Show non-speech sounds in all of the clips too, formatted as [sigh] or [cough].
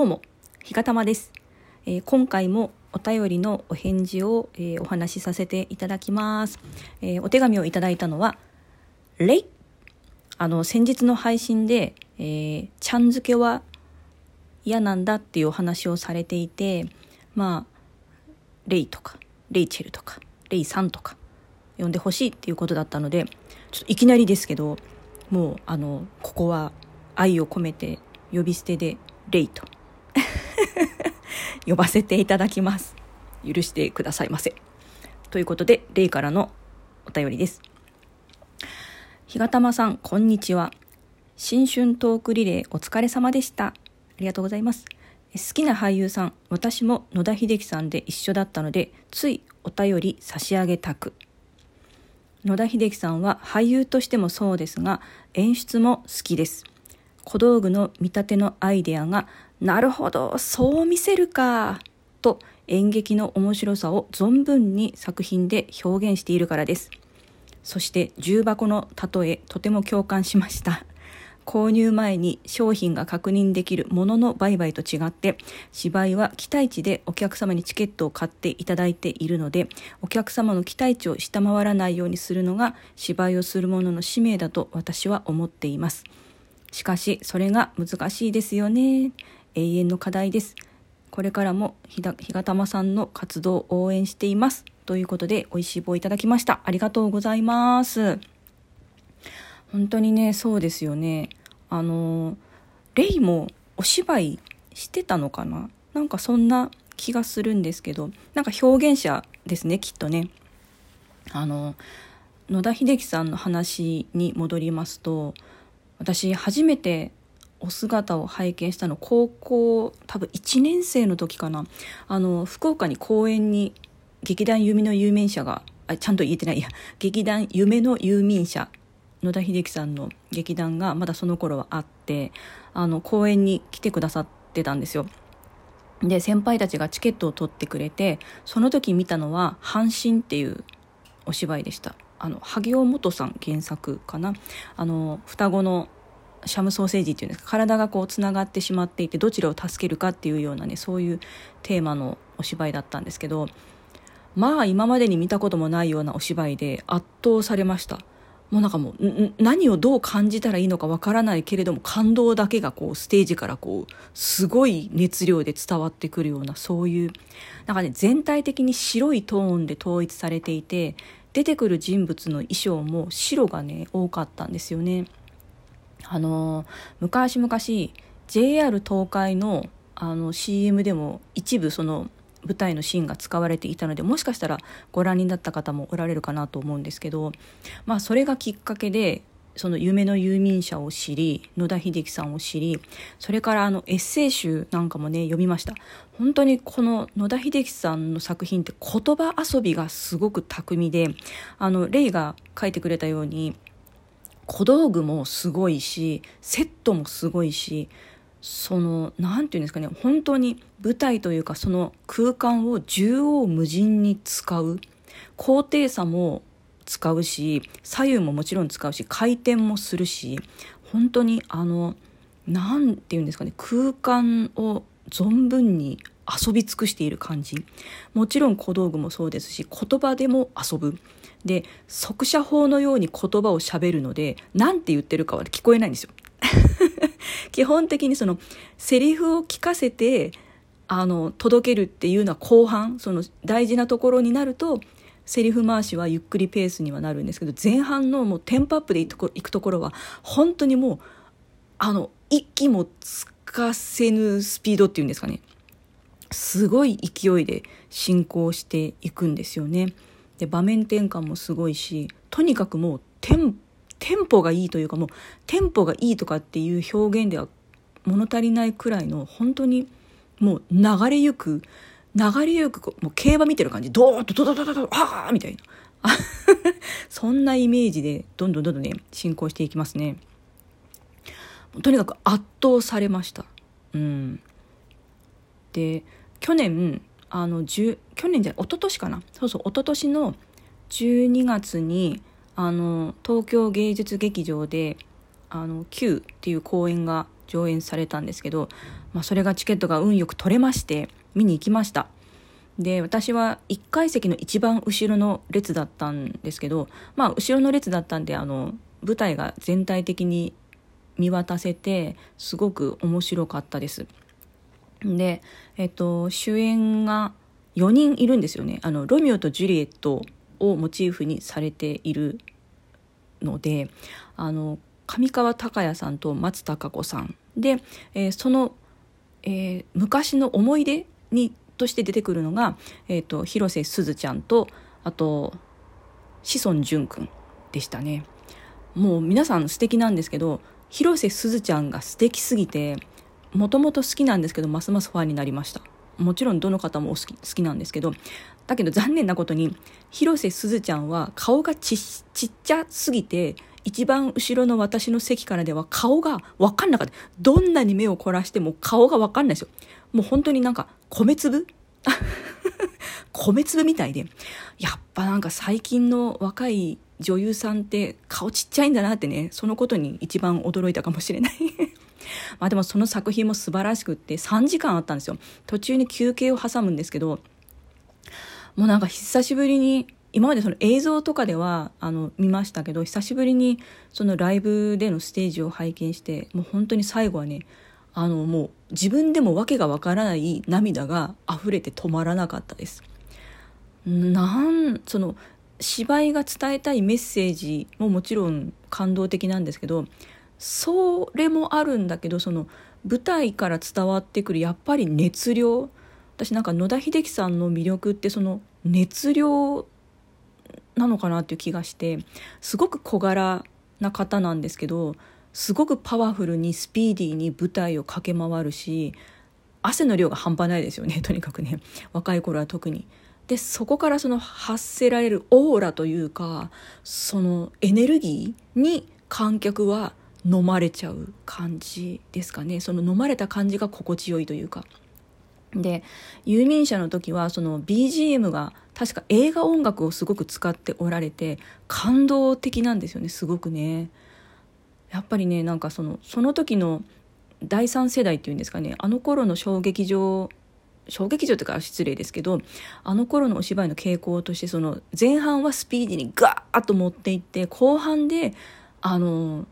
どうも、ひがたまです、えー今回もお便りのお返事を、えーお話しさせていただきます。えーお手紙をいただいたのは、レイ。あの、先日の配信で、えーちゃん付けは嫌なんだっていうお話をされていて、まあ、レイとか、レイチェルとか、レイさんとか、呼んでほしいっていうことだったので、ちょっといきなりですけど、もう、あの、ここは愛を込めて呼び捨てで、レイと [laughs] 呼ばせていただきます。許してくださいませ。ということで、レイからのお便りです。ひがたまさん、こんにちは。新春トークリレーお疲れ様でした。ありがとうございます。好きな俳優さん、私も野田秀樹さんで一緒だったので、ついお便り差し上げたく。野田秀樹さんは俳優としてもそうですが、演出も好きです。小道具の見立てのアイデアが、なるほど、そう見せるか、と演劇の面白さを存分に作品で表現しているからです。そして重箱の例え、とても共感しました。購入前に商品が確認できるものの売買と違って芝居は期待値でお客様にチケットを買っていただいているのでお客様の期待値を下回らないようにするのが芝居をする者の使命だと私は思っていますしかしそれが難しいですよね。永遠の課題です。これからもひがたまさんの活動を応援しています。ということで美味しい棒いただきました。ありがとうございます。本当にねそうですよね。あのレイもお芝居してたのかな？なんかそんな気がするんですけどなんか表現者ですねきっとね。あの野田秀樹さんの話に戻りますと私初めてお姿を拝見したの高校多分1年生の時かな。あの福岡に公演に劇団弓の有名者があちゃんと言えてない。い [laughs] や劇団夢の有名者野田秀樹さんの劇団がまだその頃はあってあの公演に来てくださってたんですよ。で先輩たちがチケットを取ってくれてその時見たのは「阪神」っていうお芝居でした。あの萩尾元さん原作かな。あの双子のシャムソーセージっていうんですか。体がこうつながってしまっていてどちらを助けるかっていうようなねそういうテーマのお芝居だったんですけどまあ今までに見たこともないようなお芝居で圧倒されました。もうなんかもう何をどう感じたらいいのかわからないけれども感動だけがこうステージからこうすごい熱量で伝わってくるようなそういうなんかね全体的に白いトーンで統一されていて出てくる人物の衣装も白がね多かったんですよね。あの昔々 JR 東海のあの CM でも一部その舞台のシーンが使われていたのでもしかしたらご覧になった方もおられるかなと思うんですけど、まあ、それがきっかけでその夢の遊民者を知り野田秀樹さんを知りそれからあのエッセイ集なんかもね読みました。本当にこの野田秀樹さんの作品って言葉遊びがすごく巧みであのレイが書いてくれたように小道具もすごいしセットもすごいしその何て言うんですかね本当に舞台というかその空間を縦横無尽に使う高低差も使うし左右ももちろん使うし回転もするし本当にあの何て言うんですかね空間を存分に遊び尽くしている感じ。もちろん小道具もそうですし言葉でも遊ぶ。で速射法のように言葉をしゃべるので何て言ってるかは聞こえないんですよ。[laughs] 基本的にそのセリフを聞かせてあの届けるっていうのは後半その大事なところになるとセリフ回しはゆっくりペースにはなるんですけど前半のもうテンポアップでいくところは本当にもうあの息もつかせぬスピードっていうんですかねすごい勢いで進行していくんですよね。で場面転換もすごいしとにかくもうテンテンポがいいというかもうテンポがいいとかっていう表現では物足りないくらいの本当にもう流れゆく流れゆくもう競馬見てる感じドーンとドドドドドあーみたいな。[laughs] そんなイメージでどんどんどんどんね進行していきますね。とにかく圧倒されました。うん。で去年あの去年じゃ一昨年かな。そうそう一昨年の12月にあの東京芸術劇場で「あの Q」っていう公演が上演されたんですけど、まあ、それがチケットが運よく取れまして見に行きました。で私は1階席の一番後ろの列だったんですけどまあ後ろの列だったんであの舞台が全体的に見渡せてすごく面白かったです。で、えっと、主演が4人いるんですよね。あのロミオとジュリエットをモチーフにされているのであの上川隆也さんと松たか子さん。で、えー、その、えー、昔の思い出にとして出てくるのが、えーと、広瀬すずちゃんとあと志尊淳君でしたね。もう皆さん素敵なんですけど広瀬すずちゃんが素敵すぎてもともと好きなんですけどますますファンになりました。もちろんどの方も好き好きなんですけどだけど残念なことに広瀬すずちゃんは顔がちちっちゃすぎて一番後ろの私の席からでは顔が分かんなかった。どんなに目を凝らしても顔が分かんないですよ。もう本当になんか米粒？[laughs] 米粒みたいで。やっぱなんか最近の若い女優さんって顔ちっちゃいんだなってねそのことに一番驚いたかもしれない。[laughs] まあでもその作品も素晴らしくって3時間あったんですよ。途中に休憩を挟むんですけどもうなんか久しぶりに今までその映像とかではあの見ましたけど久しぶりにそのライブでのステージを拝見してもう本当に最後はねあのもう自分でも訳がわからない涙が溢れて止まらなかったです。なんその芝居が伝えたいメッセージももちろん感動的なんですけどそれもあるんだけどその舞台から伝わってくるやっぱり熱量私なんか野田秀樹さんの魅力ってその熱量なのかなっていう気がしてすごく小柄な方なんですけどすごくパワフルにスピーディーに舞台を駆け回るし汗の量が半端ないですよね [laughs] とにかくね。若い頃は特に。でそこからその発せられるオーラというかそのエネルギーに観客は飲まれちゃう感じですかね。その飲まれた感じが心地よいというか。で遊民者の時はその BGM が確か映画音楽をすごく使っておられて感動的なんですよねすごくね。やっぱりねなんかそのその時の第三世代っていうんですかねあの頃の小劇場小劇場というか失礼ですけどあの頃のお芝居の傾向としてその前半はスピーディーにガーッと持っていって後半であの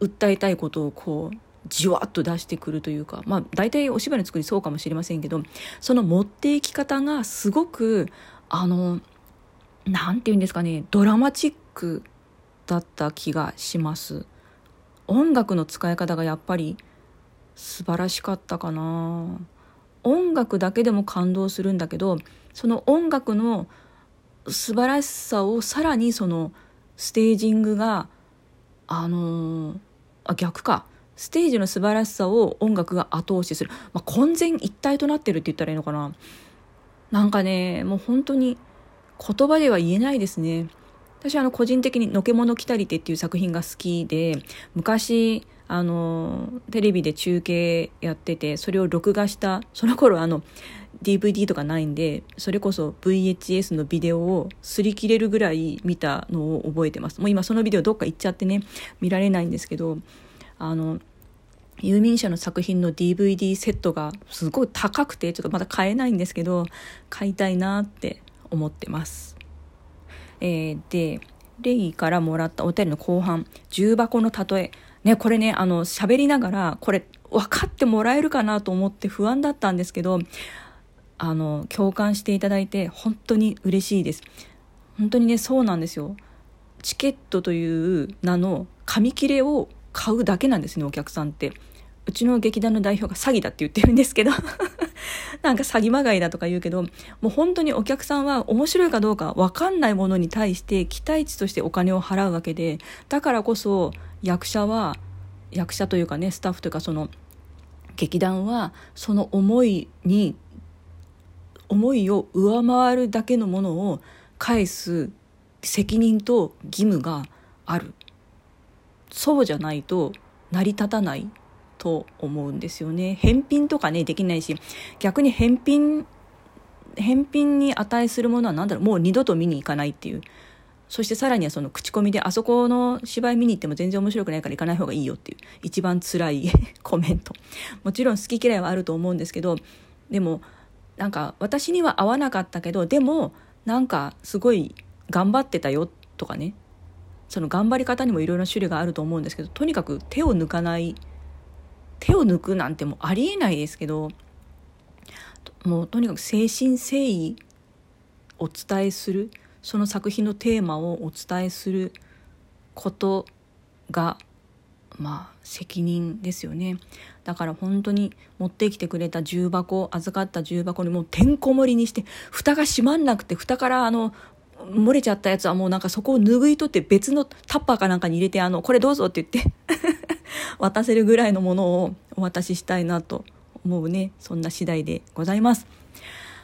訴えたいことをこうじわっと出してくるというかまあ大体お芝居の作りそうかもしれませんけどその持っていき方がすごくあの何て言うんですかねドラマチックだった気がします。音楽の使い方がやっぱり素晴らしかったかな。音楽だけでも感動するんだけどその音楽の素晴らしさをさらにそのステージングがあのあ逆か。ステージの素晴らしさを音楽が後押しする、まあ、混然一体となってるって言ったらいいのかな。なんかねもう本当に言葉では言えないですね。私はあの個人的に「のけもの来たりて」っていう作品が好きで昔あのテレビで中継やっててそれを録画したその頃あの DVD とかないんでそれこそ VHS のビデオを擦り切れるぐらい見たのを覚えてます。もう今そのビデオどっか行っちゃってね見られないんですけどあの遊民者の作品の DVD セットがすごい高くてちょっとまだ買えないんですけど買いたいなって思ってます、えー、でレイからもらったお便りの後半重箱の例え。ねこれねあの喋りながらこれ分かってもらえるかなと思って不安だったんですけどあの共感していただいて本当に嬉しいです。本当にねそうなんですよ。チケットという名の紙切れを買うだけなんですねお客さんって。うちの劇団の代表が詐欺だって言ってるんですけど。なんか詐欺まがいだとか言うけどもう本当にお客さんは面白いかどうか分かんないものに対して期待値としてお金を払うわけでだからこそ役者は役者というかねスタッフというかその劇団はその思いに思いを上回るだけのものを返す責任と義務がある。そうじゃないと成り立たない。と思うんですよね。返品とかねできないし逆に返品返品に値するものは何だろうもう二度と見に行かないっていう。そしてさらにはその口コミであそこの芝居見に行っても全然面白くないから行かない方がいいよっていう一番辛い [laughs] コメント。もちろん好き嫌いはあると思うんですけどでもなんか私には合わなかったけどでもなんかすごい頑張ってたよとかね。その頑張り方にもいろいろな種類があると思うんですけどとにかく手を抜かない手を抜くなんてもうありえないですけどもうとにかく誠心誠意お伝えするその作品のテーマをお伝えすることがまあ責任ですよね。だから本当に持ってきてくれた重箱預かった重箱にもうてんこ盛りにして蓋が閉まんなくて蓋からあの漏れちゃったやつはもうなんかそこを拭い取って別のタッパーかなんかに入れてあのこれどうぞって言って。渡せるぐらいのものをお渡ししたいなと思うね。そんな次第でございます。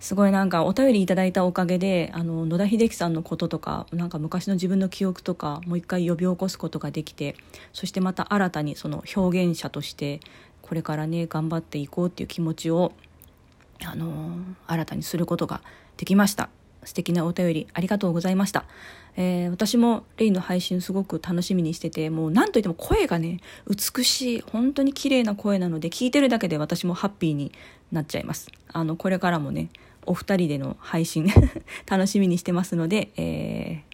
すごいなんかお便りいただいたおかげであの野田秀樹さんのこととかなんか昔の自分の記憶とかもう一回呼び起こすことができてそしてまた新たにその表現者としてこれからね頑張っていこうっていう気持ちをあの新たにすることができました。素敵なお便りありがとうございました、えー、私もレイの配信すごく楽しみにしててもう何といっても声がね美しい本当に綺麗な声なので聞いてるだけで私もハッピーになっちゃいますあのこれからもねお二人での配信 [laughs] 楽しみにしてますので、え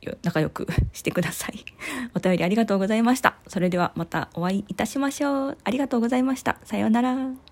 ー、仲良くしてください。[laughs] お便りありがとうございました。それではまたお会いいたしましょう。ありがとうございました。さようなら。